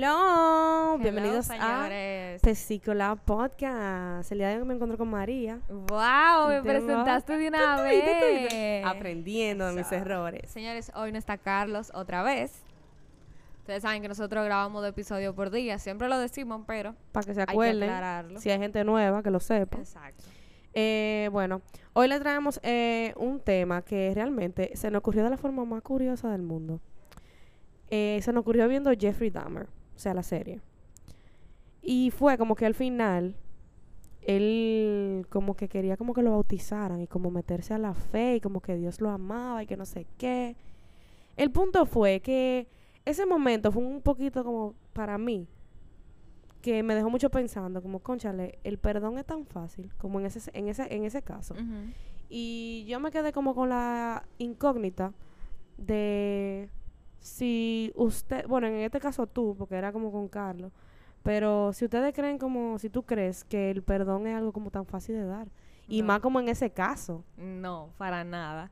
Hello, bienvenidos a señores. Tesícola Podcast. El día de hoy me encuentro con María. Wow, me Te presentaste de una vez. Aprendiendo de mis errores. Señores, hoy no está Carlos otra vez. Ustedes saben que nosotros grabamos de episodio por día, siempre lo decimos, pero Para que se hay que acuerden. Si hay gente nueva, que lo sepa. Exacto. Eh, bueno, hoy le traemos eh, un tema que realmente se nos ocurrió de la forma más curiosa del mundo. Eh, se nos ocurrió viendo Jeffrey Dahmer, o sea, la serie. Y fue como que al final, él como que quería como que lo bautizaran y como meterse a la fe y como que Dios lo amaba y que no sé qué. El punto fue que ese momento fue un poquito como para mí, que me dejó mucho pensando, como, conchale, el perdón es tan fácil como en ese, en ese, en ese caso. Y yo me quedé como con la incógnita de si usted, bueno, en este caso tú, porque era como con Carlos, pero si ustedes creen como, si tú crees que el perdón es algo como tan fácil de dar, y No. más como en ese caso, No, para nada.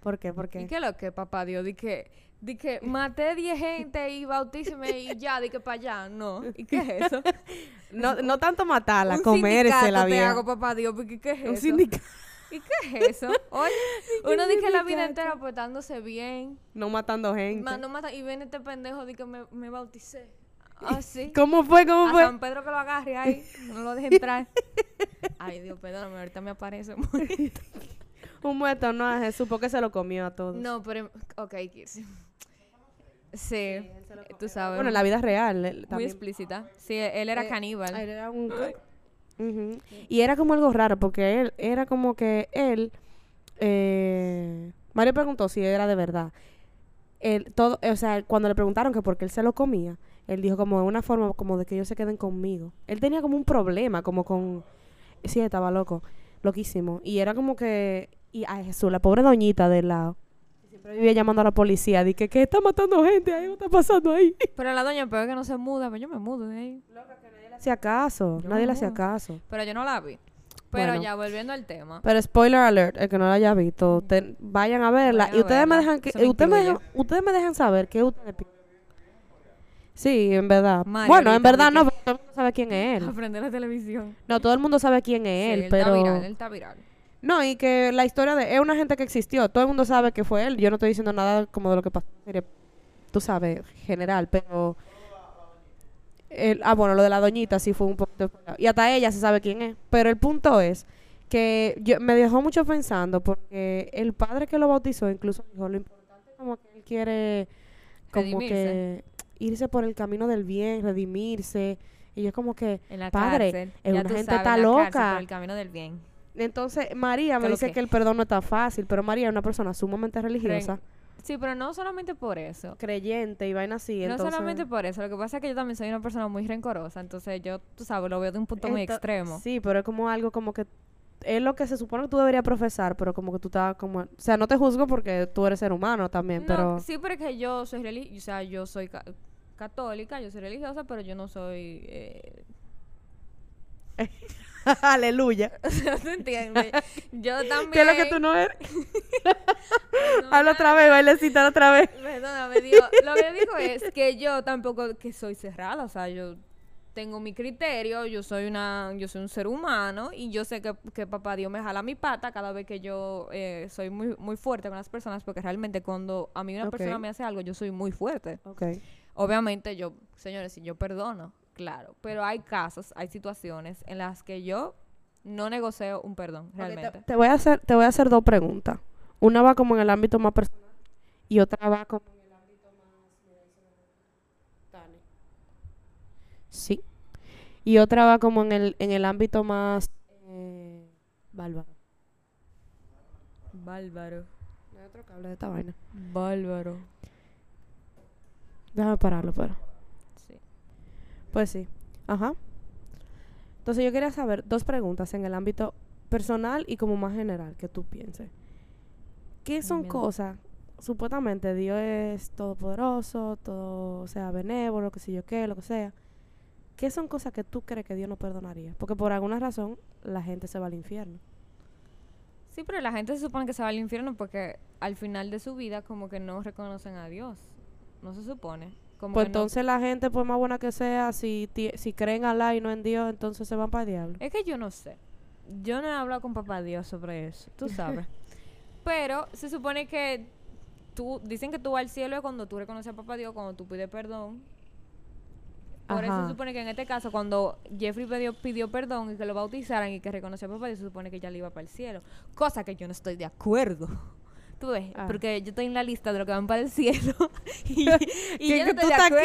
¿por qué? Porque ¿Y qué es lo que, papá Dios? Di que, di que maté 10 gente y bautíceme y ya, di que para allá. No. ¿Y qué es eso? no, no tanto matarla, comérsela sindicato te bien. hago, papá Dios, porque ¿qué es Un sindicato. ¿Y qué es eso? Oye, uno dice la vida entera portándose bien. No matando gente. Ma- no mata, y viene este pendejo de que me, me bauticé. Ah, sí. ¿Cómo fue? ¿Cómo A fue? San Pedro que lo agarre ahí. No lo deje entrar. Ay, Dios, perdóname, ahorita me aparece. Un muerto no a Jesús porque se lo comió a todos. no, pero. Ok, Kirsi. Sí, tú sabes. Bueno, en la vida real. él muy también- explícita. Sí, él era Eh, caníbal. Él era un- Y era como algo raro porque él era como que él. Eh, Mario preguntó si era de verdad. Él, todo, o sea, cuando le preguntaron que por qué él se lo comía, él dijo como de una forma como de que ellos se queden conmigo. Él tenía como un problema, como con. Sí, estaba loco, loquísimo. Y era como que. Y a Jesús, la pobre doñita del lado. Siempre vivía llamando a la policía. Dije que está matando gente ahí, ¿qué está pasando ahí? Pero la doña peor que no se muda, pero yo me mudo de ahí. Nadie le hacía caso, Yo nadie me le hacía caso. Pero yo no la vi. Pero Bueno. ya volviendo al tema. Pero spoiler alert, el que no la haya visto, te- vayan a verla. Vayan y ustedes me dejan que, me ustedes me dejan, ustedes me dejan saber qué ustedes Sí, en verdad. Mario bueno, en verdad no, porque todo el mundo sabe quién es él. Aprender la televisión. No, todo el mundo sabe quién Sí, es él, él pero está viral, él está viral. no, y que la historia de es una gente que existió, todo el mundo sabe que fue él. Yo no estoy diciendo nada como de lo que pasó, en la serie, tú sabes, general, pero el- ah, bueno, lo de la doñita sí fue un poquito y hasta ella se sabe quién es, pero el punto es que yo, me dejó mucho pensando porque el padre que lo bautizó incluso dijo lo importante como que él quiere como Redimirse. que irse por el camino del bien, redimirse y yo como que Padre, es una gente sabes, está loca. por el camino del bien. entonces María me ¿Qué lo dice que? que el perdón no es tan fácil, pero María es una persona sumamente religiosa, Sí, pero no solamente por eso. creyente y vaina así, no entonces solamente por eso. Lo que pasa es que yo también soy una persona muy rencorosa. Entonces yo, tú sabes, lo veo de un punto muy extremo. Sí, pero es como algo como que es lo que se supone que tú deberías profesar, pero como que tú estás como, o sea, no te juzgo porque tú eres ser humano también, No, pero Sí, pero es que yo soy religiosa. O sea, yo soy ca- católica, yo soy religiosa, pero yo no soy... Eh... aleluya. ¿Se entiende? Yo también... ¿Qué es lo que tú no eres? No, Habla otra vez, bailecita otra vez. Perdóname, Dios. Lo que digo es que yo tampoco que soy cerrada, o sea, yo tengo mi criterio, yo soy una, yo soy un ser humano y yo sé que, que papá Dios me jala mi pata cada vez que yo eh, soy muy, muy fuerte con las personas, porque realmente cuando a mí una persona me hace algo, yo soy muy fuerte. Obviamente yo, señores, si yo perdono, claro, pero hay casos, hay situaciones en las que yo no negocio un perdón, te- realmente. te, voy a hacer, te voy a hacer dos preguntas. Una va como en el ámbito más personal y otra va como en el ámbito más. Sí. Y otra va como en el, en el ámbito más eh, bárbaro. Bárbaro, No hay otro cable de esta vaina. bárbaro. Déjame pararlo, pero. Pues sí. Ajá. Entonces yo quería saber dos preguntas en el ámbito personal y como más general que tú pienses. ¿Qué son Bien. cosas? Supuestamente Dios es todopoderoso, todo, o sea, benévolo, que sé yo qué, lo que sea. ¿Qué son cosas que tú crees que Dios no perdonaría? Porque por alguna razón la gente se va al infierno. Sí, pero la gente se supone que se va al infierno porque al final de su vida como que no reconocen a Dios. No se supone. Como Pues no- entonces la gente, por más buena que sea, si, si creen Alá y no en Dios, entonces se van para el diablo. Es que yo no sé. Yo no he hablado con papá Dios sobre eso, tú sabes. Pero se supone que tú, dicen que tú vas al cielo es cuando tú reconoces a papá Dios, cuando tú pides perdón. Por eso se supone que en este caso, cuando Jeffrey pidió, pidió perdón y que lo bautizaran y que reconoció a papá Dios, se supone que ya le iba para el cielo. Cosa que yo no estoy de acuerdo. Ah. porque yo estoy en la lista de los que van para el cielo. y y ¿Qué- yo no estoy de acuerdo.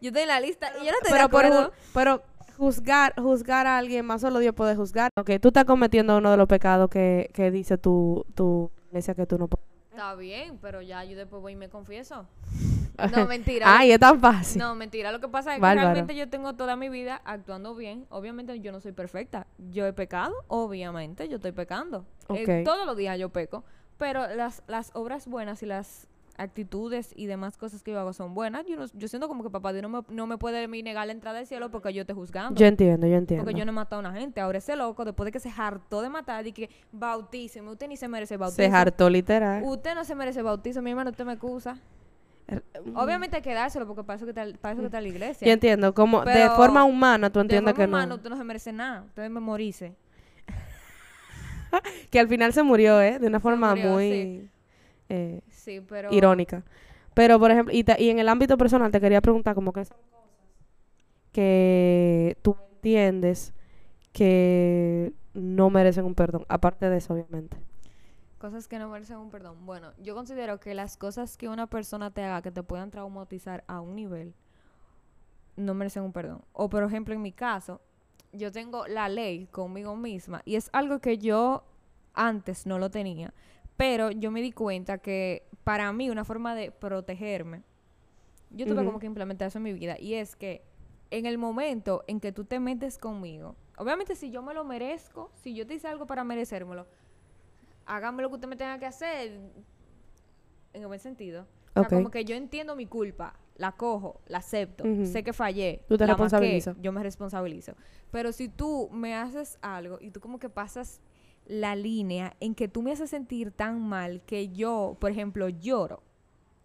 Yo estoy en la lista y yo no estoy Pero, de acuerdo. pero juzgar, juzgar a alguien más, solo Dios puede juzgar. Ok, tú estás cometiendo uno de los pecados que, que dice tu, tu iglesia que tú no puedes. Está bien, pero ya yo después voy y me confieso. No, mentira. Ay, es tan fácil. No, mentira. Lo que pasa es que Bárbaro. realmente yo tengo toda mi vida actuando bien. Obviamente yo no soy perfecta. Yo he pecado, obviamente yo estoy pecando. Eh, Ok. todos los días yo peco. Pero las, las obras buenas y las actitudes y demás cosas que yo hago son buenas. Yo, no- yo siento como que papá Dios no me, no me puede negar la entrada al cielo porque yo esté juzgando. Yo entiendo, yo entiendo. porque yo no he matado a una gente. Ahora ese loco, después de que se hartó de matar, y que bautíceme. Usted ni se merece bautismo. Se hartó literal. Usted no se merece bautizo, mi hermano, usted me excusa. Er- Obviamente hay que dárselo porque para eso que está, para eso que está la iglesia. Yo entiendo, como de forma humana tú de entiendes forma que no. humana usted no se merece nada. Usted memorice. Que al final se murió, ¿eh? De una forma murió, muy sí. eh, Sí, pero... irónica. Pero, por ejemplo, y, y en el ámbito personal te quería preguntar como que son cosas que tú entiendes que no merecen un perdón. Aparte de eso, obviamente. Cosas que no merecen un perdón. Bueno, yo considero que las cosas que una persona te haga que te puedan traumatizar a un nivel no merecen un perdón. O por ejemplo, en mi caso, yo tengo la ley conmigo misma y es algo que yo antes no lo tenía, pero yo me di cuenta que para mí una forma de protegerme, yo tuve como que implementar eso en mi vida y es que en el momento en que tú te metes conmigo, obviamente si yo me lo merezco, si yo te hice algo para merecérmelo, hágame lo que usted me tenga que hacer en el buen sentido. O sea, como que yo entiendo mi culpa, la cojo, la acepto, sé que fallé, Tú te responsabilizas. yo me responsabilizo. Pero si tú me haces algo y tú como que pasas la línea en que tú me haces sentir tan mal que yo, por ejemplo, lloro.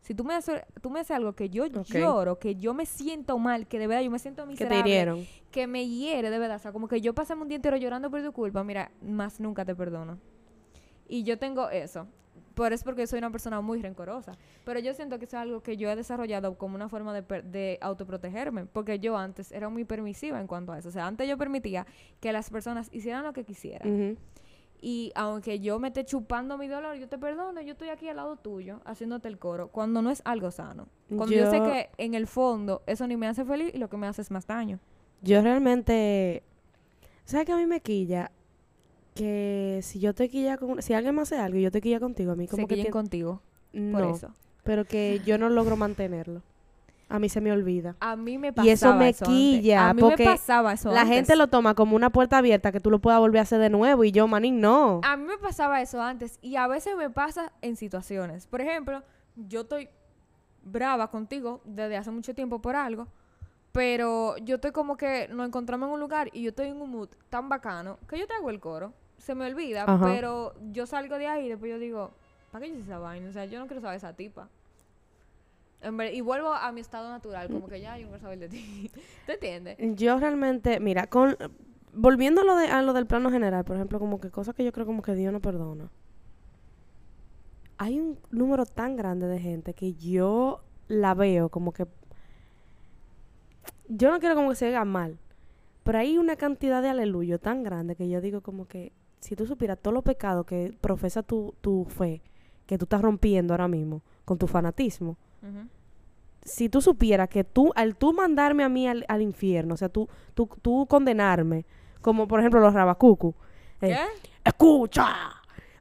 Si tú me haces, tú me haces algo que yo lloro, que yo me siento mal, que de verdad yo me siento Que miserable, te hirieron. que me hiere de verdad, o sea, como que yo pasé un día entero llorando por tu culpa, mira, más nunca te perdono. Y yo tengo eso. Por es porque soy una persona muy rencorosa. Pero yo siento que eso es algo que yo he desarrollado como una forma de, de autoprotegerme. Porque yo antes era muy permisiva en cuanto a eso. O sea, antes yo permitía que las personas hicieran lo que quisieran. Y aunque yo me esté chupando mi dolor, yo te perdono, yo estoy aquí al lado tuyo, haciéndote el coro, cuando no es algo sano. Cuando yo, sé Yo- que en el fondo eso ni me hace feliz y lo que me hace es más daño. Yo realmente. ¿Sabes que a mí me quilla? Que si yo te quilla con. Si alguien me hace algo y yo te quilla contigo, a mí como se que. tien- contigo no, por eso. pero que yo no logro mantenerlo. A mí se me olvida. A mí me pasaba Y eso me antes. quilla, A mí porque me pasaba eso La antes. gente lo toma como una puerta abierta que tú lo puedas volver a hacer de nuevo y yo, manín, no. A mí me pasaba eso antes y a veces me pasa en situaciones. Por ejemplo, yo estoy brava contigo desde hace mucho tiempo por algo, pero yo estoy como que nos encontramos en un lugar y yo estoy en un mood tan bacano que yo te hago el coro. Se me olvida, Ajá. pero yo salgo de ahí y después yo digo, ¿para qué yo hice esa vaina? O sea, yo no quiero saber esa tipa. En ver- y vuelvo a mi estado natural, como que ya yo no quiero saber de ti. ¿Te entiendes? Yo realmente, mira, con volviendo a lo, de, a lo del plano general, por ejemplo, como que cosas que yo creo como que Dios no perdona. Hay un número tan grande de gente que yo la veo como que... Yo no quiero como que se haga mal, pero hay una cantidad de aleluyo tan grande que yo digo como que si tú supieras todos los pecados que profesa tu, tu fe, que tú estás rompiendo ahora mismo con tu fanatismo, si tú supieras que tú, al tú mandarme a mí al, al infierno, o sea, tú, tú, tú condenarme, como por ejemplo los rabacucu, eh, ¿Qué? escucha,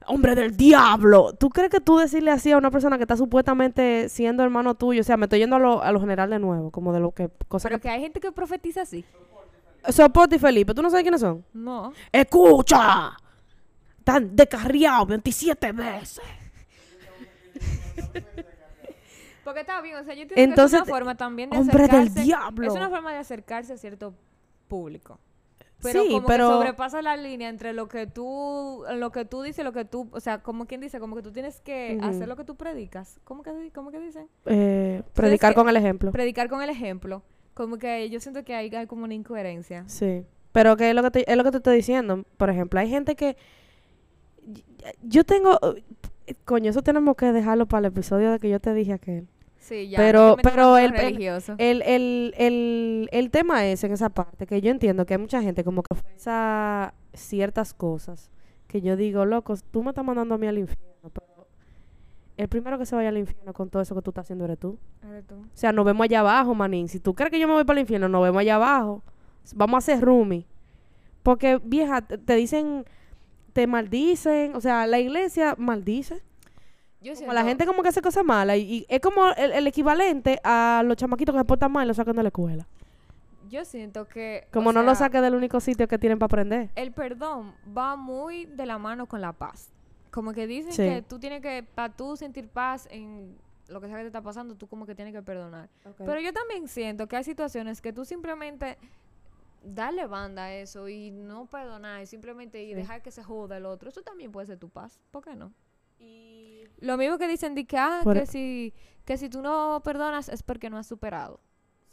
hombre del diablo, ¿tú crees que tú decirle así a una persona que está supuestamente siendo hermano tuyo, o sea, me estoy yendo a lo, a lo general de nuevo, como de lo que, cosas Pero que... que hay gente que profetiza así. Soporte y Felipe, ¿tú no sabes quiénes son? No. Escucha, están descarriados 27 veces. Porque está bien, o sea, yo entiendo que Entonces, es una forma también de hombre del acercarse. diablo. Es una forma de acercarse a cierto público. Pero Sí, como pero- que sobrepasa la línea entre lo que tú, lo que tú dices, lo que tú, o sea, como quien dice, como que tú tienes que hacer lo que tú predicas. ¿Cómo que, cómo que dicen? Eh, predicar que- con el ejemplo. Predicar con el ejemplo. Como que yo siento que hay, hay como una incoherencia. Sí. Pero que es lo que te, es lo que te estoy diciendo. Por ejemplo, hay gente que yo tengo coño, eso tenemos que dejarlo para el episodio de que yo te dije aquel. Sí, ya. Pero- pero el- el- religioso. El, el, el, el tema es en esa parte que yo entiendo que hay mucha gente como que piensa ciertas cosas que yo digo, loco, tú me estás mandando a mí al infierno, pero el primero que se vaya al infierno con todo eso que tú estás haciendo eres tú. Eres tú. O sea, nos vemos allá abajo, manín. Si tú crees que yo me voy para el infierno, nos vemos allá abajo. Vamos a hacer roomie. Porque, vieja, te dicen, te maldicen. O sea, la iglesia maldice. Yo Como la gente como que hace cosas malas. Y, y es como el, el equivalente a los chamaquitos que se portan mal y los sacan de la escuela. Yo siento que. Como no lo saques del único sitio que tienen para aprender. El perdón va muy de la mano con la paz. Como que dicen Sí. que tú tienes que, para tú sentir paz en lo que sea que te está pasando, tú como que tienes que perdonar. Pero yo también siento que hay situaciones que tú simplemente darle banda a eso y no perdonar y simplemente y dejar que se joda el otro, eso también puede ser tu paz. ¿Por qué no? Lo mismo que dicen de que, ah, Por- que si, que si tú no perdonas es porque no has superado.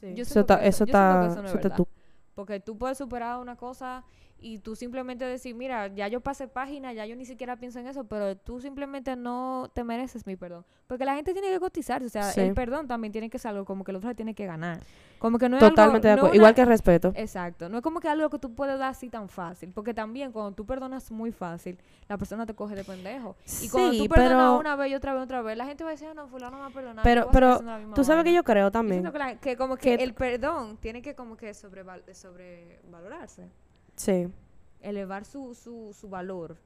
Sí. Yo eso está, que eso eso- yo siento que está, eso no es verdad. tú. Porque tú puedes superar una cosa y tú simplemente decir, mira, ya yo pasé página, ya yo ni siquiera pienso en eso, pero tú simplemente no te mereces mi perdón. Porque la gente tiene que cotizarse, o sea, Sí. el perdón también tiene que ser algo como que el otro tiene que ganar. Como que no es Totalmente de algo, no acuerdo. Igual una- que el respeto. Exacto, no es como que algo que tú puedes dar así tan fácil, porque también cuando tú perdonas muy fácil, la persona te coge de pendejo. Y cuando Sí, tú perdonas pero- una vez y otra vez, otra vez, la gente va a decir, "Ah, no, fulano me ha perdonado. Pero, yo voy a pero misma tú sabes que vaina". yo creo también. que, la- que como que que- el perdón tiene que como que sobreval- sobrevalorarse Sí. elevar su, su, su valor.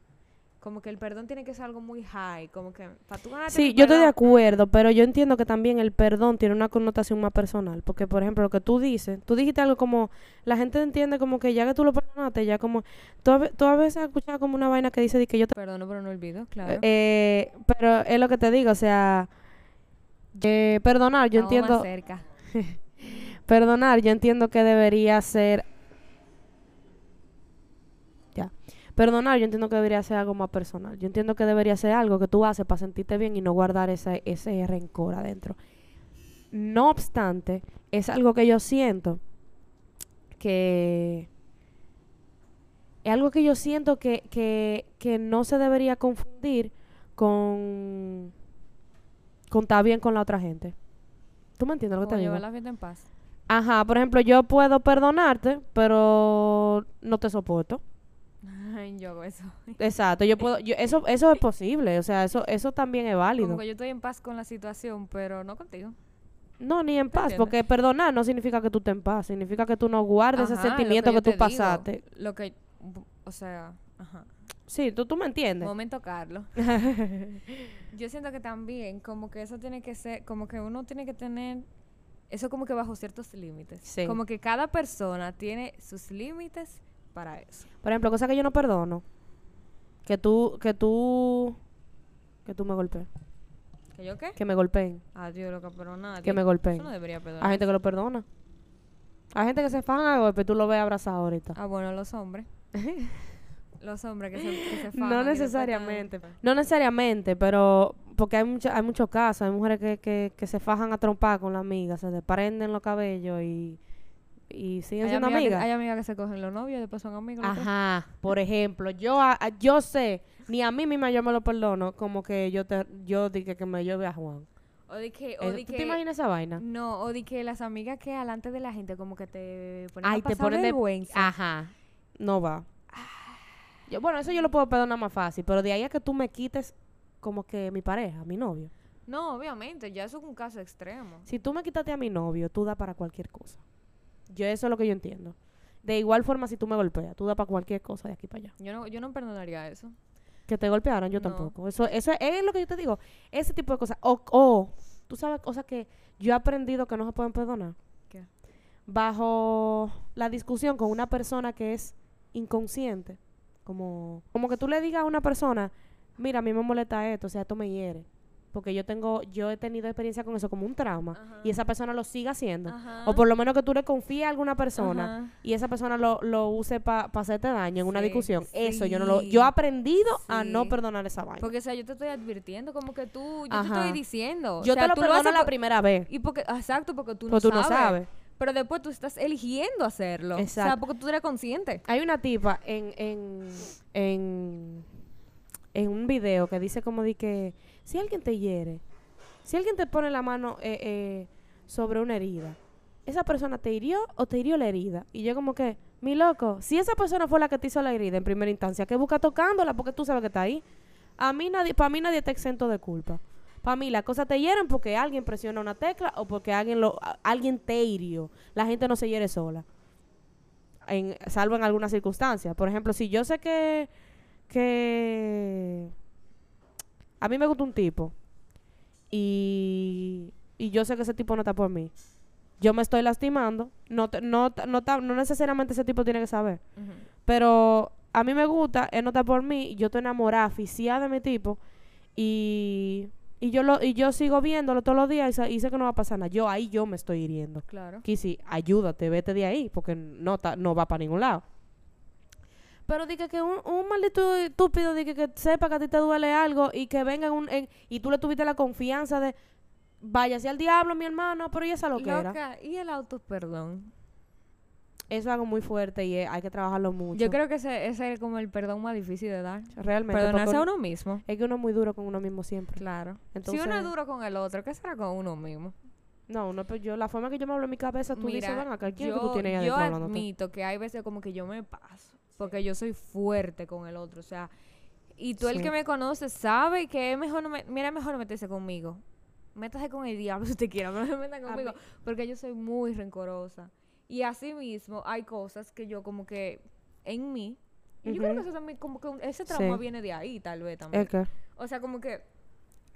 Como que el perdón tiene que ser algo muy high, como que para tú ganarte Sí, yo estoy de acuerdo, pero yo entiendo que también el perdón tiene una connotación más personal. Porque, por ejemplo, lo que tú dices, tú dijiste algo como, la gente entiende como que ya que tú lo perdonaste, ya como, tú, tú a veces has escuchado como una vaina que dice de que yo te... Perdono, pero no olvido, claro. Eh, pero es lo que te digo, o sea, eh, perdonar, yo Estamos más entiendo, cerca. perdonar, yo entiendo que debería ser... Ya. Perdonar, yo entiendo que debería ser algo más personal. Yo entiendo que debería ser algo que tú haces para sentirte bien y no guardar ese, ese rencor adentro. No obstante, es algo que yo siento que... Es algo que yo siento que, que, que no se debería confundir con... con estar bien con la otra gente. ¿Tú me entiendes lo que Como te digo? llevar la vida en paz. Ajá, por ejemplo, yo puedo perdonarte, pero no te soporto. Ay, yo hago eso. Exacto, yo puedo, yo, eso, eso es posible, o sea, eso, eso también es válido. Como que yo estoy en paz con la situación, pero no contigo. No, ni en ¿Te paz, entiendes? porque perdonar no significa que tú estés en paz, significa que tú no guardes Ajá, ese sentimiento que, yo tú digo, pasaste. Lo que, o sea, ajá. Sí, tú, tú me entiendes. Momento, Carlos. Yo siento que también, como que eso tiene que ser, como que uno tiene que tener, eso como que bajo ciertos límites. Sí. Como que cada persona tiene sus límites para eso. Por ejemplo, cosa que yo no perdono, que tú, que tú, que tú me golpees, ¿Que yo qué? que me golpeen, Adiós, loca, pero nada. que me golpeen. Eso no debería perdonar. Hay gente que lo perdona. Hay gente que se fajan a golpe, tú lo ves abrazado ahorita. Ah, bueno, los hombres. los hombres que se, que se fajan y No necesariamente. No necesariamente, pero porque hay mucha, hay muchos casos, hay mujeres que, que, que se fajan a trompar con la amiga, se desprenden los cabellos y, y siguen Hay siendo amigas, que, amigas. hay amigas que se cogen los novios y después son dos. Ajá, por ejemplo, yo a- a- yo sé, ni a mí misma yo me lo perdono, como que yo te yo dije que me lleve a Juan. O de que, o Eh, de ¿Tú que te imaginas esa vaina? No, o de que las amigas que alante de la gente como que te ponen Ay, a te ponen de vergüenza. Ajá. No va. Yo, bueno, eso yo lo puedo perdonar más fácil, pero de ahí a que tú me quites como que mi pareja, mi novio. No, obviamente, ya eso es un caso extremo. Si tú me quitaste a mi novio, tú das para cualquier cosa. Yo eso es lo que yo entiendo. De igual forma, si tú me golpeas, tú das para cualquier cosa de aquí para allá. Yo no, yo no perdonaría eso. Que te golpearan, yo No. tampoco. Eso, eso es lo que yo te digo. Ese tipo de cosas. O, o, tú sabes cosas que yo he aprendido que no se pueden perdonar. ¿Qué? Bajo la discusión con una persona que es inconsciente. Como, como que tú le digas a una persona, mira, a mí me molesta esto, o sea, esto me hiere. Porque yo tengo, yo he tenido experiencia con eso como un trauma, Ajá. y esa persona lo siga haciendo. Ajá. O por lo menos que tú le confíes a alguna persona Ajá. y esa persona lo, lo use para hacerte daño en una Sí, discusión. Eso yo no lo... Yo he aprendido a no perdonar esa vaina. Porque, o sea, yo te estoy advirtiendo, como que tú, yo te estoy diciendo. yo o sea, te lo tú perdono haces la primera vez, Y porque, exacto, porque tú, no, tú no sabes. sabes. Pero después tú estás eligiendo hacerlo. O sea, Exacto. porque tú eres consciente. Hay una tipa en, en, en, en un video que dice como de que si alguien te hiere, si alguien te pone la mano eh, eh, sobre una herida, ¿esa persona te hirió o te hirió la herida? Y yo como que, mi loco, si esa persona fue la que te hizo la herida en primera instancia, que busca tocándola porque tú sabes que está ahí. A mí nadie, para mí nadie está exento de culpa. Para mí las cosas te hieren porque alguien presiona una tecla o porque alguien alguien te hirió. La gente no se hiere sola salvo en algunas circunstancias. Por ejemplo, si yo sé que, que a mí me gusta un tipo y, y yo sé que ese tipo no está por mí, yo me estoy lastimando, no, te- no, no, ta- no necesariamente ese tipo tiene que saber, pero a mí me gusta, él no está por mí, yo estoy enamorada, aficiada de mi tipo y, y yo lo y yo sigo viéndolo todos los días y, sé que no va a pasar nada. Yo ahí yo me estoy hiriendo. Claro. Kissy, ayúdate, vete de ahí, porque no, ta- no va para ningún lado. Pero dije que un, un maldito estúpido dije que sepa que a ti te duele algo y que venga en un, en- y tú le tuviste la confianza de váyase al diablo, mi hermano, pero y esa lo que era. Y el auto perdón. Eso es algo muy fuerte y eh, hay que trabajarlo mucho. Yo creo que ese, ese es como el perdón más difícil de dar. realmente Perdonarse a uno mismo. es que uno es muy duro con uno mismo siempre. Claro. Entonces, si uno es duro con el otro, ¿qué será con uno mismo? no, uno, pues yo la forma que yo me hablo en mi cabeza, tú dices, Mira, ven acá, ¿quién es que yo, tú tienes ahí yo adentro hablándote?" admito que hay veces como que yo me paso. Porque yo soy fuerte con el otro. O sea, y tú el que me conoce sabe que es mejor no me, mira, mejor no meterse conmigo. Métase con el diablo si usted quiere, pero no se metan A conmigo. Porque yo soy muy rencorosa. Y así mismo hay cosas que yo como que en mí. Y yo creo que eso también, como que ese trauma Sí. viene de ahí, tal vez también. O sea, como que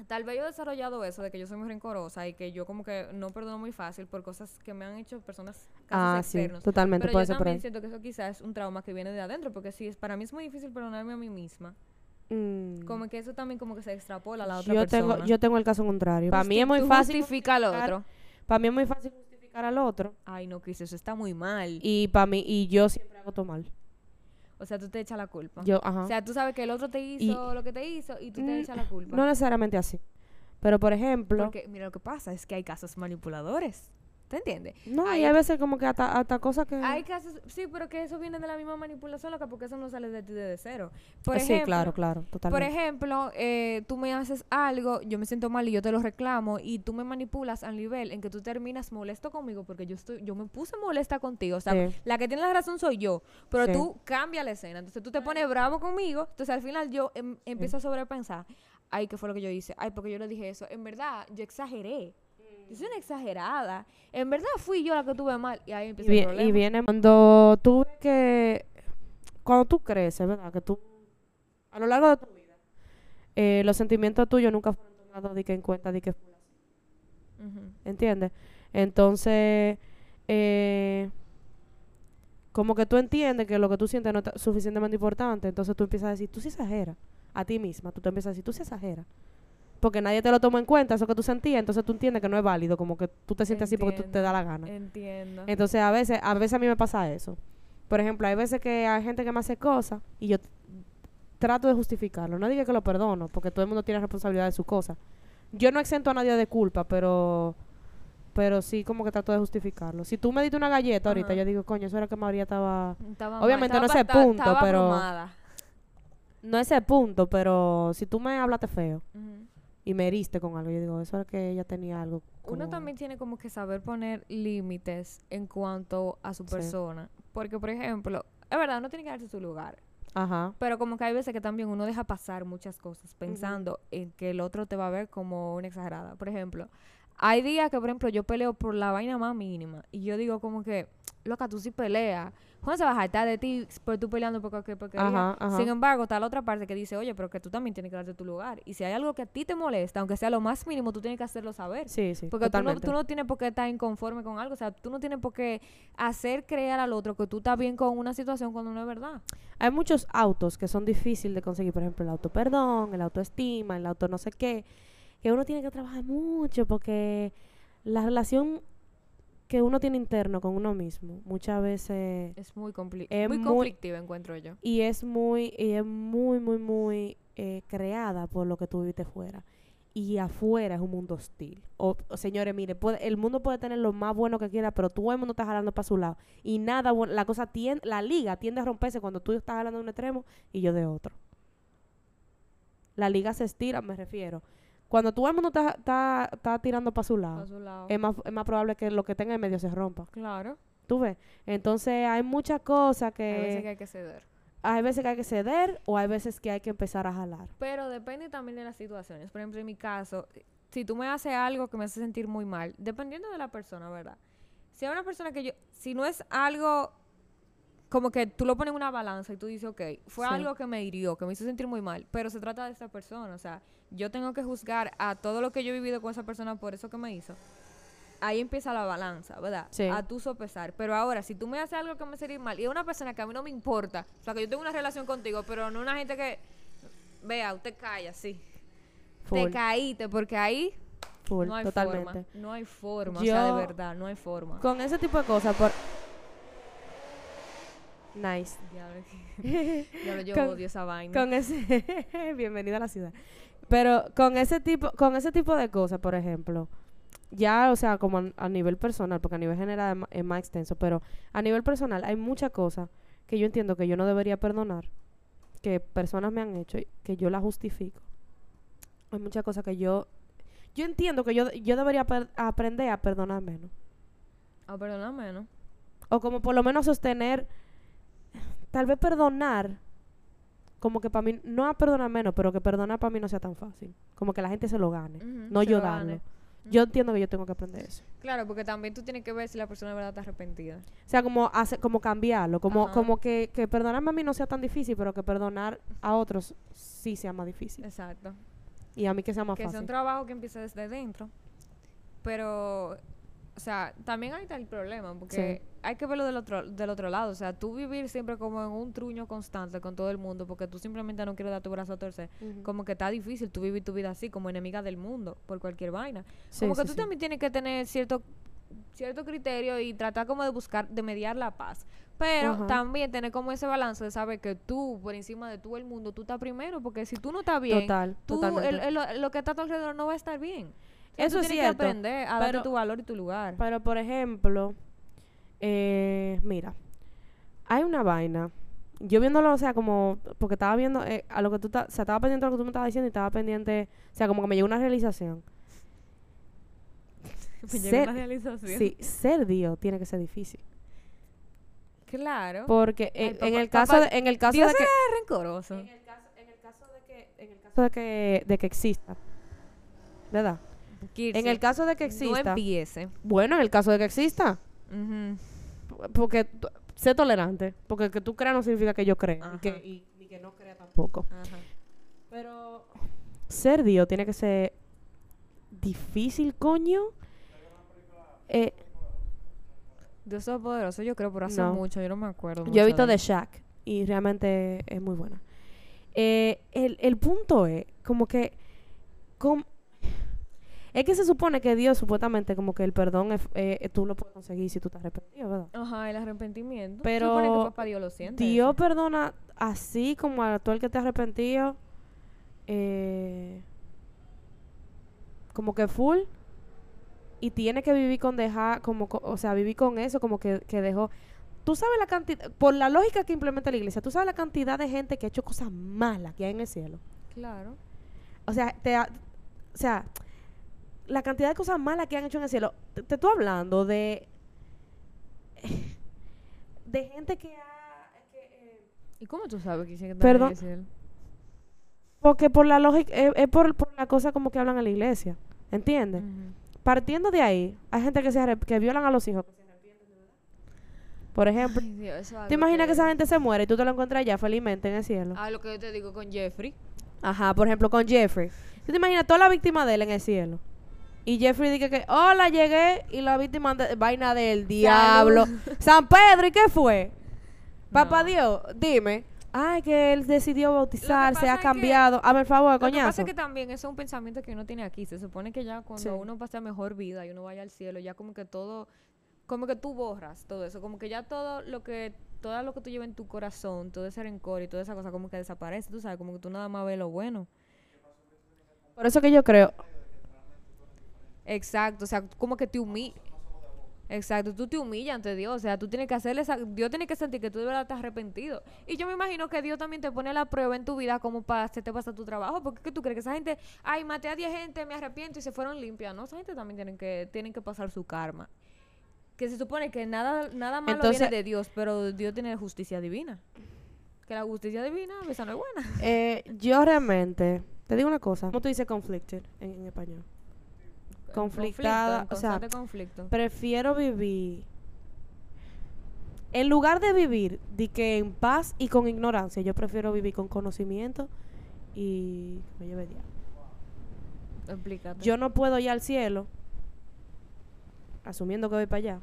tal vez yo he desarrollado eso de que yo soy muy rencorosa y que yo como que no perdono muy fácil por cosas que me han hecho personas casi ah, sí, externos. totalmente Pero puede yo ser por también ahí. siento que eso quizás es un trauma que viene de adentro, porque si es para mí es muy difícil perdonarme a mí misma. Mm. Como que eso también como que se extrapola a la otra yo persona. tengo yo tengo el caso contrario para mí Justi- es muy fácil justifica al justificar- otro. para mí es muy fácil justificar al otro Ay, no, Cris, eso está muy mal. y para mí y yo siempre hago todo mal o sea, tú te echas la culpa. yo ajá O sea, tú sabes que el otro te hizo lo que te hizo y tú te Mm, echas la culpa. no necesariamente así pero por ejemplo Porque mira lo que pasa es que hay casos manipuladores. ¿Te entiendes? no hay- y hay veces como que hasta, hasta cosas que Hay casos, sí, pero que eso viene de la misma manipulación, loca, porque eso no sale de ti desde cero. Por Eh, sí ejemplo, claro claro Por ejemplo, eh, tú me haces algo, yo me siento mal y yo te lo reclamo y tú me manipulas al nivel en que tú terminas molesto conmigo porque yo estoy, yo me puse molesta contigo. O sea, Sí. la que tiene la razón soy yo, pero Sí. tú cambia la escena. Entonces tú te pones bravo conmigo, entonces al final yo em- empiezo a sobrepensar. Ay, ¿qué fue lo que yo hice? Ay, porque yo le dije eso. En verdad, yo exageré. Yo soy una exagerada. En verdad fui yo la que tuve mal. Y ahí y, empieza vi- el y problema. viene cuando tú ves que cuando tú creces verdad que tú a lo largo de tu vida eh, los sentimientos tuyos nunca fueron tomados de que en cuenta de que fue así. Ujú. ¿entiendes? Entonces, eh, como que tú entiendes que lo que tú sientes no es suficientemente importante, entonces tú empiezas a decir, tú sí exageras a ti misma, tú te empiezas a decir, tú sí exageras. Porque nadie te lo tomó en cuenta, eso que tú sentías, entonces tú entiendes que no es válido, como que tú te sientes así porque tú te da la gana. Entiendo. Entonces, a veces, a veces a mí me pasa eso. Por ejemplo, hay veces que hay gente que me hace cosas y yo trato de justificarlo. No diga que lo perdono, porque todo el mundo tiene responsabilidad de sus cosas. Yo no exento a nadie de culpa, pero pero sí como que trato de justificarlo. Si tú me diste una galleta ahorita, Ajá. yo digo, coño, eso era que María estaba... Estaba Obviamente mal, no ese estaba- punto, estaba pero- abrumada. No ese punto, pero si tú me hablaste feo. Y me heriste con algo, yo digo, eso era que ella tenía algo. Uno también tiene como que saber poner límites en cuanto a su Sí. persona. Porque, por ejemplo, es verdad, uno tiene que darse su lugar. Ajá. Pero como que hay veces que también uno deja pasar muchas cosas pensando en que el otro te va a ver como una exagerada. Por ejemplo, hay días que, por ejemplo, yo peleo por la vaina más mínima. Y yo digo como que, loca, tú sí peleas. Juan se va a de ti por tú peleando por cualquier porquería. Ajá, ajá. Sin embargo, está la otra parte que dice, oye, pero que tú también tienes que darte tu lugar. Y si hay algo que a ti te molesta, aunque sea lo más mínimo, tú tienes que hacerlo saber. Sí, sí, Porque tú no, tú no tienes por qué estar inconforme con algo. O sea, tú no tienes por qué hacer creer al otro que tú estás bien con una situación cuando no es verdad. Hay muchos autos que son difíciles de conseguir, por ejemplo, el auto perdón, el autoestima, el auto no sé qué, que uno tiene que trabajar mucho porque la relación que uno tiene interno con uno mismo muchas veces Es muy, compli Es muy muy- conflictiva, encuentro yo. y es muy y es muy muy muy eh, creada por lo que tú viviste fuera. Y afuera es un mundo hostil. O, o, señores mire puede- el mundo puede tener lo más bueno que quiera pero todo el mundo está jalando para su lado. Y nada bueno la cosa tiende la liga tiende a romperse cuando tú estás jalando de un extremo y yo de otro. La liga se estira me refiero cuando todo el mundo está, está, está tirando para su lado A su lado. es más, es más probable que lo que tenga en medio se rompa Claro. tú ves entonces hay muchas cosas que Hay veces que hay que ceder. hay veces que hay que ceder o hay veces que hay que empezar a jalar. Pero depende también de las situaciones. Por ejemplo, en mi caso, si tú me haces algo que me hace sentir muy mal, dependiendo de la persona, ¿verdad? Si es una persona que yo, si no es algo como que tú lo pones en una balanza y tú dices, ok, fue Sí. algo que me hirió, que me hizo sentir muy mal, pero se trata de esta persona, o sea, yo tengo que juzgar a todo lo que yo he vivido con esa persona por eso que me hizo. Ahí empieza la balanza, ¿verdad? Sí. A tu sopesar. Pero ahora, si tú me haces algo que me hace mal y es una persona que a mí no me importa, o sea, que yo tengo una relación contigo, pero no una gente que, vea, usted calla, sí. Full, Te caíste, porque ahí full, no hay totalmente. forma. No hay forma, o sea, de verdad, no hay forma. Con ese tipo de cosas, por... Nice. Diablo, yo Con- odio esa vaina. Con ese... Bienvenida a la ciudad. Pero con ese tipo, con ese tipo de cosas, por ejemplo, ya, o sea, como a, a nivel personal, porque a nivel general es más extenso, pero a nivel personal hay muchas cosas que yo entiendo que yo no debería perdonar, que personas me han hecho y que yo las justifico. Hay muchas cosas que yo, yo entiendo que yo, yo debería per- aprender a perdonar menos. Ah, perdóname, ¿no? O como por lo menos sostener, tal vez perdonar, como que para mí, no a perdonar menos, pero que perdonar para mí no sea tan fácil. Como que la gente se lo gane, no yo lo darlo. gane. Yo entiendo que yo tengo que aprender eso. Claro, porque también tú tienes que ver si la persona de verdad está arrepentida. O sea, como, hace, como cambiarlo, como, Ajá. como que, que perdonarme a mí no sea tan difícil, pero que perdonar a otros sí sea más difícil. Exacto. Y a mí que sea más que sea un fácil. trabajo que empiece desde dentro. Pero, o sea, también ahí está el problema, porque hay que verlo del otro, del otro lado. O sea, tú vivir siempre como en un truño constante con todo el mundo, porque tú simplemente no quieres dar tu brazo a torcer. Como que está difícil tú vivir tu vida así, como enemiga del mundo, por cualquier vaina. Sí, como que tú también tienes que tener cierto cierto criterio y tratar como de buscar, de mediar la paz. Pero también tener como ese balance de saber que tú, por encima de todo el mundo, tú estás primero, porque si tú no estás bien, Total, tú, el- lo que está a tu alrededor no va a estar bien. Eso es cierto, que aprender a darte pero- tu valor y tu lugar. Pero, por ejemplo, eh, mira, hay una vaina. Yo viéndolo, o sea, como, porque estaba viendo eh, a lo que tú, ta- o sea, estaba pendiente de lo que tú me estabas diciendo y estaba pendiente, o sea, como que me llegó una realización. Me llegó ser- una realización. Sí, ser Dios tiene que ser difícil. Claro. Porque Ay, en, el caso papá, de, en el caso Dios de que, es rencoroso. en el caso, en el caso de que, en el caso de que, de que exista, ¿verdad? Kirsi, En el caso de que No exista, empiece. bueno, en el caso de que exista, porque sé tolerante, porque que tú creas no significa que yo crea, y que, y, no crea tampoco. Ajá. Pero ser Dios tiene que ser difícil, coño. Eh, Dios Todopoderoso, yo creo, pero hace No. mucho, yo no me acuerdo. yo he visto de. Shack y realmente es muy buena. Eh, el, el punto es como que com- es que se supone que Dios supuestamente como que el perdón es, eh, tú lo puedes conseguir si tú te arrepentido, ¿verdad? Ajá, el arrepentimiento. Pero Supone que papá Dios lo siente. Dios eso. perdona así como a todo el que te ha arrepentido. eh, como que full. Y tiene que vivir con dejar, como, co- o sea, vivir con eso, como que, que dejó. Tú sabes la cantidad, por la lógica que implementa la iglesia, tú sabes la cantidad de gente que ha hecho cosas malas que hay en el cielo. Claro. O sea, te ha- o sea, la cantidad de cosas malas que han hecho en el cielo. Te, te estoy hablando de. de gente que ha. que, eh, ¿Y cómo tú sabes que Perdón. en el cielo? Porque por la lógica, es, es por, por la cosa como que hablan en la iglesia. ¿Entiendes? Partiendo de ahí, hay gente que se que violan a los hijos. Por ejemplo, Ay, Dios, ¿te imaginas que esa gente se muere y tú te lo encuentras allá felizmente en el cielo? Ah, lo que yo te digo con Jeffrey. Ajá, por ejemplo, con Jeffrey. ¿Tú te imaginas toda la víctima de él en el cielo? Y Jeffrey dice que, hola, llegué y la víctima de vaina del diablo. San Pedro, ¿y qué fue? Papá No. Dios, dime, Ay, que él decidió bautizarse, ha es que- cambiado. Hazme el favor, Lo que pasa coñazo. es que también eso es un pensamiento que uno tiene aquí. Se supone que ya cuando Sí. uno pasa mejor vida y uno vaya al cielo, ya como que todo, como que tú borras todo eso, como que ya todo lo que, todo lo que tú llevas en tu corazón, todo ese rencor y toda esa cosa como que desaparece, tú sabes, como que tú nada más ves lo bueno. Por eso que yo creo, Exacto, o sea, como que te humillas. Exacto, tú te humillas ante Dios, o sea, tú tienes que hacerle esa, Dios tiene que sentir que tú de verdad estás arrepentido. Y yo me imagino que Dios también te pone la prueba en tu vida como para hacerte pasar tu trabajo, porque ¿qué tú crees que esa gente, ay, maté a 10 gente, me arrepiento y se fueron limpias, ¿no? Esa gente también tienen que tienen que pasar su karma. Que se supone que nada nada malo Entonces- viene de Dios, pero Dios tiene justicia divina. Que la justicia divina a veces no es buena. eh, yo realmente, te digo una cosa, ¿cómo tú dices conflicted en, en español? Conflictada, Conflicto, o sea, conflicto. Prefiero vivir, en lugar de vivir de que en paz y con ignorancia, yo prefiero vivir con conocimiento y que me lleve. Explícate. Yo no puedo ir al cielo, asumiendo que voy para allá.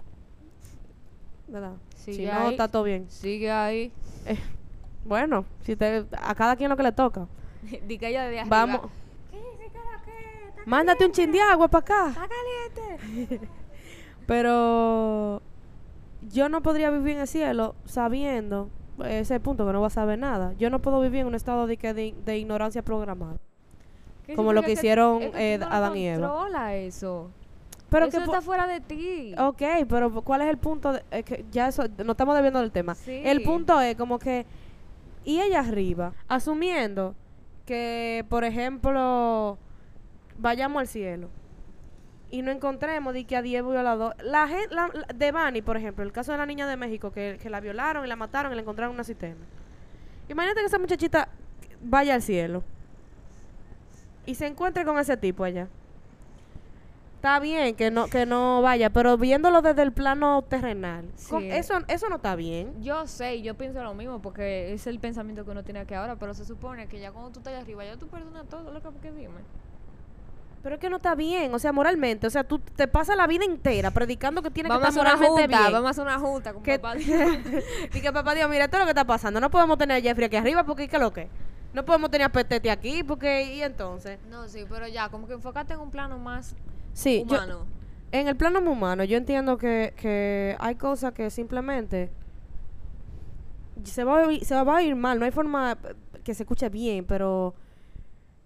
¿Verdad? Sigue si no, ahí. está todo bien. Sigue ahí. Bueno, si te, a cada quien lo que le toca. Di que ella de arriba. Vamos. ¿Qué? ¿Sí que lo que? ¿Está Mándate un chin de agua para acá. ¿Está caliente? Pero yo no podría vivir en el cielo sabiendo, ese punto que no vas a saber nada. Yo no puedo vivir en un estado de, que de, de ignorancia programada. ¿Qué Como lo que es hicieron, eh, no lo Adán y Eva. controla eso. Pero eso que está fuera de ti. Ok, pero ¿cuál es el punto? De, que ya eso, no estamos debiendo del tema. Sí. El punto es como que, y ella arriba, asumiendo que, por ejemplo, vayamos al cielo y no encontremos de que a 10 violadores. La gente, la, la- de Bani, por ejemplo, el caso de la niña de México, que, que la violaron y la mataron y la encontraron en una cisterna. Imagínate que esa muchachita vaya al cielo y se encuentre con ese tipo allá. Está bien que no que no vaya, pero viéndolo desde el plano terrenal, con- eso eso no está bien. Yo sé, yo pienso lo mismo porque es el pensamiento que uno tiene aquí ahora, pero se supone que ya cuando tú estás allá arriba, ya tú perdonas todo lo que, que dime. Pero es que no está bien, o sea, moralmente, o sea, tú te pasas la vida entera predicando que tiene que estar una moralmente junta, bien. vamos a hacer una junta con que, papá. y que papá Dios, mira, esto es lo que está pasando. No podemos tener a Jeffrey aquí arriba porque ¿qué es lo que? No podemos tener a Petete aquí porque y entonces. No, sí, pero ya, como que enfócate en un plano más Sí, yo- humano. en el plano humano, yo entiendo que, que hay cosas que simplemente se va, a se va a ir mal. No hay forma que se escuche bien, pero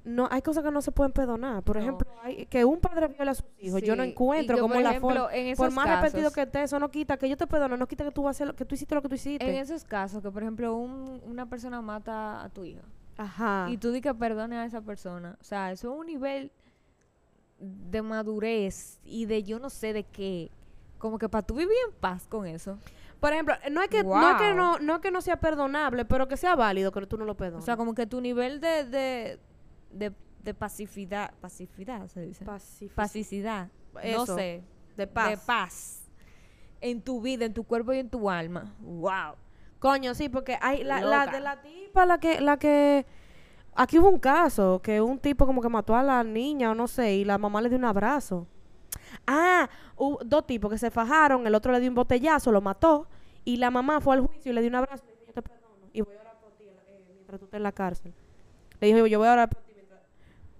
no hay cosas que no se pueden perdonar. Por No. ejemplo, hay, que un padre viola a sus hijos. yo no encuentro como por la forma. Por más arrepentido casos- que estés, eso no quita que yo te perdono, no quita que tú vas a hacer lo, que tú hiciste lo que tú hiciste. En esos casos, que por ejemplo un- una persona mata a tu hija Ajá. y tú di que perdone a esa persona, o sea, eso es un nivel de madurez y de yo no sé de qué, como que para tú vivir en paz con eso. Por ejemplo, no es que no es que no, no es que no sea perdonable, pero que sea válido que tú no lo O perdones. sea, como que tu nivel de, de, de, de pacificidad, pacificidad se dice. Pacific- Pacificidad, Eso, no sé, de paz. de paz en tu vida, en tu cuerpo y en tu alma. Wow. Coño, sí, porque hay la, la de la tipa, la que, la que aquí hubo un caso que un tipo como que mató a la niña o no sé, y la mamá le dio un abrazo. Ah, hubo dos tipos que se fajaron, el otro le dio un botellazo, lo mató, y la mamá fue al juicio y le dio un abrazo y dijo, yo te perdono, y voy a orar por ti eh, mientras tú estés en la cárcel. Le dijo, yo voy a orar por ti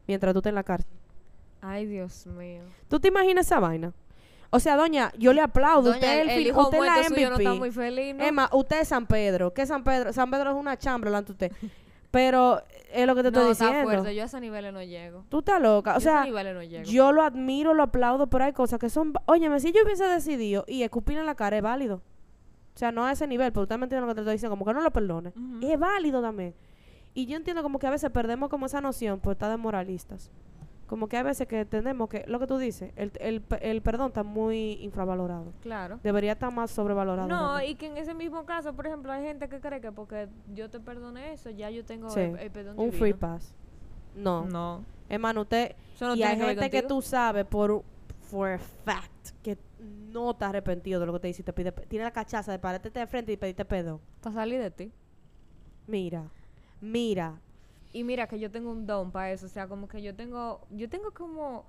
mientras, tú estés en la cárcel. Ay, Dios mío. ¿Tú te imaginas esa vaina? O sea, doña, yo le aplaudo. Doña, usted es el, el, hijo usted la suyo no MVP. está muy feliz, ¿no? Emma, usted es San Pedro. ¿Qué es San Pedro? San Pedro es una chambra delante de usted. Pero es lo que te no, estoy diciendo. fuerte. Yo a esos niveles no llego. Tú estás loca. O Yo sea, no yo lo admiro, lo aplaudo, pero hay cosas que son... Óyeme, si yo hubiese decidido y escupir en la cara es válido. O sea, no a ese nivel, pero usted me entiende lo que te estoy diciendo. Como que no lo perdone. Ujú. Es válido también. Y yo entiendo como que a veces perdemos como esa noción por estar de moralistas. Como que a veces que entendemos que lo que tú dices, el, el, el perdón está muy infravalorado. Claro. Debería estar más sobrevalorado. No, y que en ese mismo caso, por ejemplo, hay gente que cree que porque yo te perdone eso, ya yo tengo Sí, el, el perdón un divino. free pass. No. No. Hermano, usted... Eso no y hay que gente que tú sabes por for a fact que no está arrepentido de lo que te dice y te pide... Tiene la cachaza de pararte de frente y pedirte perdón. Para salir de ti. Mira. Mira. Y mira que yo tengo un don para eso, o sea, como que yo tengo, yo tengo como,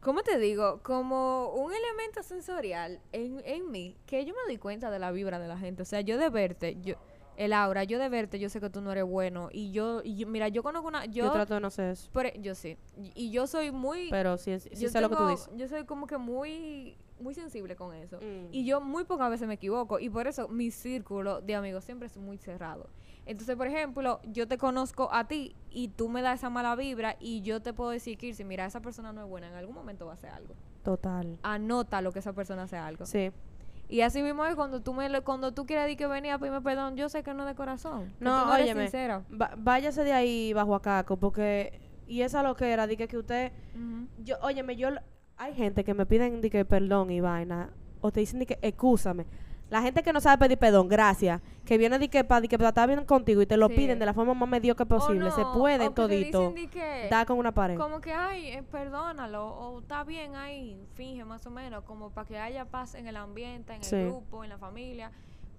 ¿cómo te digo? Como un elemento sensorial en, en mí, que yo me doy cuenta de la vibra de la gente, o sea, yo de verte, yo, el aura, yo de verte, yo sé que tú no eres bueno. Y yo, y yo- mira, yo conozco una, Yo, yo, trato de no hacer eso. por e- yo sí. Y, y yo soy muy, Pero sí, sí yo sé lo que tú dices. Yo soy como que muy, muy sensible con eso. Mm. Y yo muy pocas veces me equivoco. Y por eso mi círculo de amigos siempre es muy cerrado. Entonces, por ejemplo, yo te conozco a ti y tú me das esa mala vibra y yo te puedo decir, Kirsi, mira, esa persona no es buena, en algún momento va a hacer algo. Total. Anota lo que esa persona hace algo. Sí. Y así mismo es cuando tú me cuando tú quieres decir que venía a pedirme perdón, yo sé que no de corazón. No, no óyeme. sincera. Váyase de ahí bajo a caco, porque... Y esa lo que era, di que, usted... Ujú. Yo, óyeme, yo... Hay gente que me piden di que perdón y vaina. O te dicen di que, excúsame. La gente que no sabe pedir perdón, gracias. Que viene di que para estar bien contigo y te lo Sí. piden de la forma más mediocre posible. Se puede o todito. que- Da con una pared. Como que, ay, eh, perdónalo, o está bien ahí, finge más o menos, como para que haya paz en el ambiente, en Sí. el grupo, en la familia.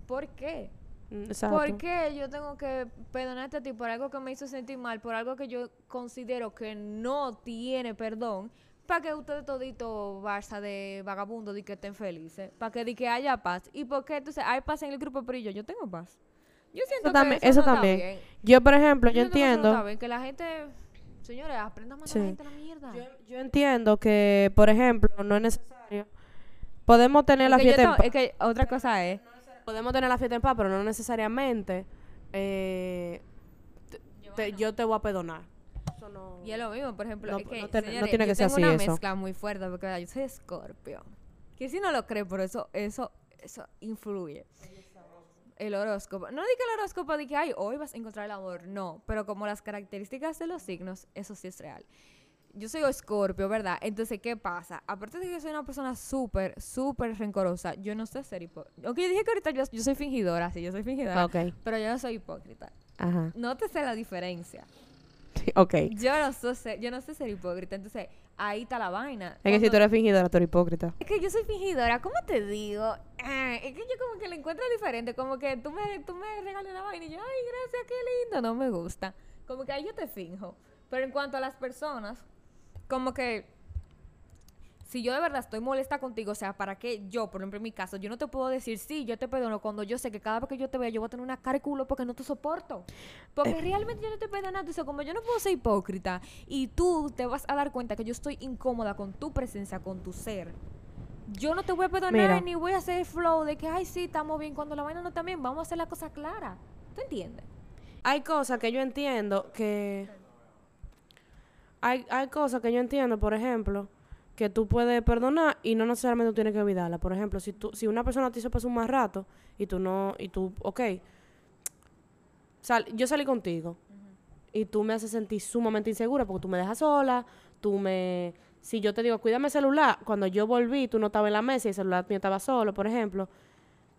¿Por qué? Mm, Exacto. ¿Por qué yo tengo que perdonarte a ti por algo que me hizo sentir mal, por algo que yo considero que no tiene perdón? Para que ustedes todito Barça de vagabundo di que estén felices, para que di que haya paz. ¿Y por qué entonces hay paz en el grupo pero y yo, yo tengo paz? Yo siento Eso también. que eso, Eso no está también. bien. Yo, por ejemplo, yo eso no está entiendo... bien, que la gente, señores, aprendan más Sí. la gente a la mierda. Yo, yo entiendo que, por ejemplo, no es necesario. Podemos tener la fiesta en es que otra cosa es Podemos tener la fiesta en paz, pero no necesariamente eh, te- yo te voy a perdonar. Eso no... Y es lo mismo, por ejemplo, No, es que, no te- no señores, tiene yo que ser tengo así una eso. mezcla muy fuerte porque ¿verdad? yo soy escorpio. Que si no lo cree, pero eso, eso, eso influye. El horóscopo. No digo que el horóscopo de que ay, hoy vas a encontrar el amor. No, pero como las características de los signos, eso sí es real. Yo soy escorpio, ¿verdad? Entonces, ¿qué pasa? Aparte de que soy una persona súper, súper rencorosa, yo no sé ser hipócrita. Aunque yo dije que ahorita yo, yo soy fingidora, sí, yo soy fingidora. Ok. Pero yo no soy hipócrita. Ajá. No te sé la diferencia. Ok. Yo no, sé ser, yo no sé ser hipócrita, entonces ahí está la vaina. Es que si tú eres fingidora, tú eres hipócrita. Es que yo soy fingidora, ¿cómo te digo? Ah, es que yo como que la encuentro diferente, como que tú me, tú me regalas una vaina y yo, ay, gracias, qué lindo, no me gusta. Como que ahí yo te finjo. Pero en cuanto a las personas, como que si yo de verdad estoy molesta contigo, o sea, ¿para qué yo, por ejemplo, en mi caso, yo no te puedo decir, sí, yo te perdono cuando yo sé que cada vez que yo te vea yo voy a tener una cara culo porque no te soporto? Porque Eh. realmente yo no te perdono, entonces como yo no puedo ser hipócrita y tú te vas a dar cuenta que yo estoy incómoda con tu presencia, con tu ser. Yo no te voy a perdonar Mira. ni voy a hacer flow de que, ay, sí, estamos bien, cuando la vaina no está bien, vamos a hacer la cosa clara. ¿Tú entiendes? Hay cosas que yo entiendo que... Hay, hay cosas que yo entiendo, por ejemplo, que tú puedes perdonar y no necesariamente tú tienes que olvidarla. Por ejemplo, si tú, si una persona te hizo pasar un mal rato y tú no, y tú, ok, sal, yo salí contigo y tú me haces sentir sumamente insegura porque tú me dejas sola, tú me... Si yo te digo, cuídame el celular, cuando yo volví, tú no estabas en la mesa y el celular mío estaba solo, por ejemplo,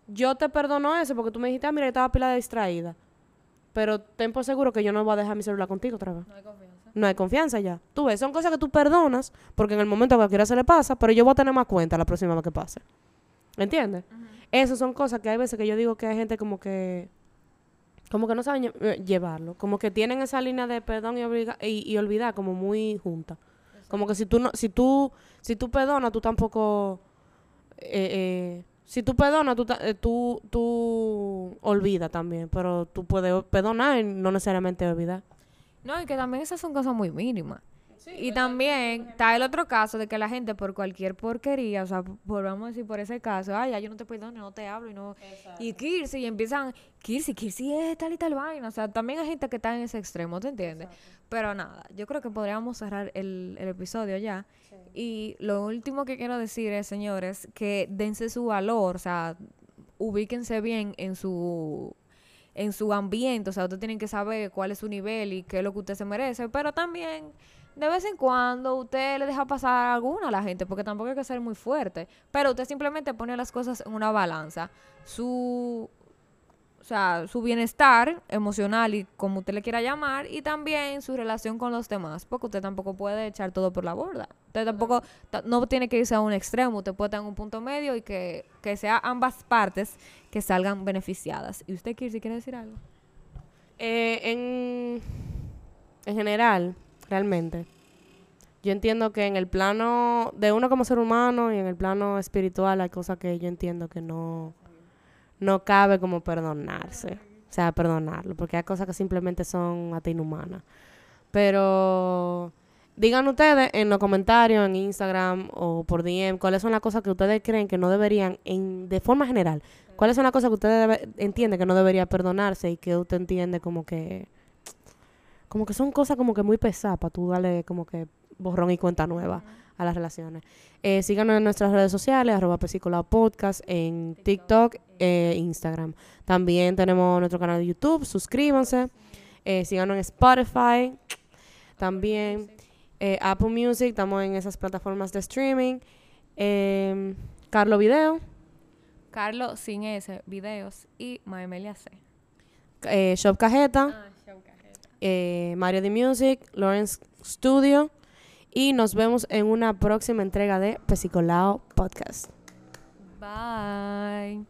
yo te perdono eso porque tú me dijiste, ah, mira, yo estaba pila de distraída. Pero ten por seguro que yo no voy a dejar mi celular contigo otra vez. No hay confianza. No hay confianza ya. Tú ves, son cosas que tú perdonas porque en el momento a cualquiera se le pasa, pero yo voy a tener más cuenta la próxima vez que pase. ¿Entiendes? Esas son cosas que hay veces que yo digo que hay gente como que como que no saben lle- eh, llevarlo, como que tienen esa línea de perdón y, obliga- y, y olvidar como muy junta. Como que si tú no si tú si tú perdonas, tú tampoco eh, eh, si tú perdonas, tú, eh, tú, tú olvidas también, pero tú puedes perdonar y no necesariamente olvidar. No, y que también esas son cosas muy mínimas. y también está el otro caso de que la gente por cualquier porquería, o sea, por vamos a decir por ese caso, ay, ya yo no te perdono, no te hablo y no y Kirsi y empiezan, Kirsi, Kirsi es tal y tal vaina, o sea, también hay gente que está en ese extremo, ¿te entiendes? Pero nada, yo creo que podríamos cerrar el, el episodio ya. Y lo último que quiero decir es, señores, que dense su valor, o sea, ubíquense bien en su en su ambiente, o sea, ustedes tienen que saber cuál es su nivel y qué es lo que usted se merece, pero también de vez en cuando usted le deja pasar alguna a la gente, porque tampoco hay que ser muy fuerte, pero usted simplemente pone las cosas en una balanza. Su o sea, su bienestar emocional y como usted le quiera llamar, y también su relación con los demás, porque usted tampoco puede echar todo por la borda. Usted tampoco ta- no tiene que irse a un extremo, usted puede estar en un punto medio y que, que sea ambas partes que salgan beneficiadas. ¿Y usted, Kirsi, quiere decir algo? Eh, en, en general, realmente, yo entiendo que en el plano de uno como ser humano y en el plano espiritual hay cosas que yo entiendo que no, no cabe como perdonarse. O sea, perdonarlo, porque hay cosas que simplemente son hasta inhumanas. Pero digan ustedes en los comentarios, en Instagram o por DM, cuáles son las cosas que ustedes creen que no deberían, en, de forma general, cuáles son las cosas que ustedes debe- entienden que no debería perdonarse y que usted entiende como que, como que son cosas como que muy pesadas para tú darle como que borrón y cuenta nueva a las relaciones. Eh, síganos en nuestras redes sociales, arroba Pesicolado Podcast, en TikTok e Instagram. También tenemos nuestro canal de YouTube, suscríbanse. Eh, síganos en Spotify. También eh, Apple Music, estamos en esas plataformas de streaming. Eh, Carlo Video, Carlos sin S, videos y Maemelia C. eh, Shop Cajeta, Ah, show cajeta. eh, Mario The Music, Lawrence Studio. Y nos vemos en una próxima entrega de Pesicolao Podcast. Bye.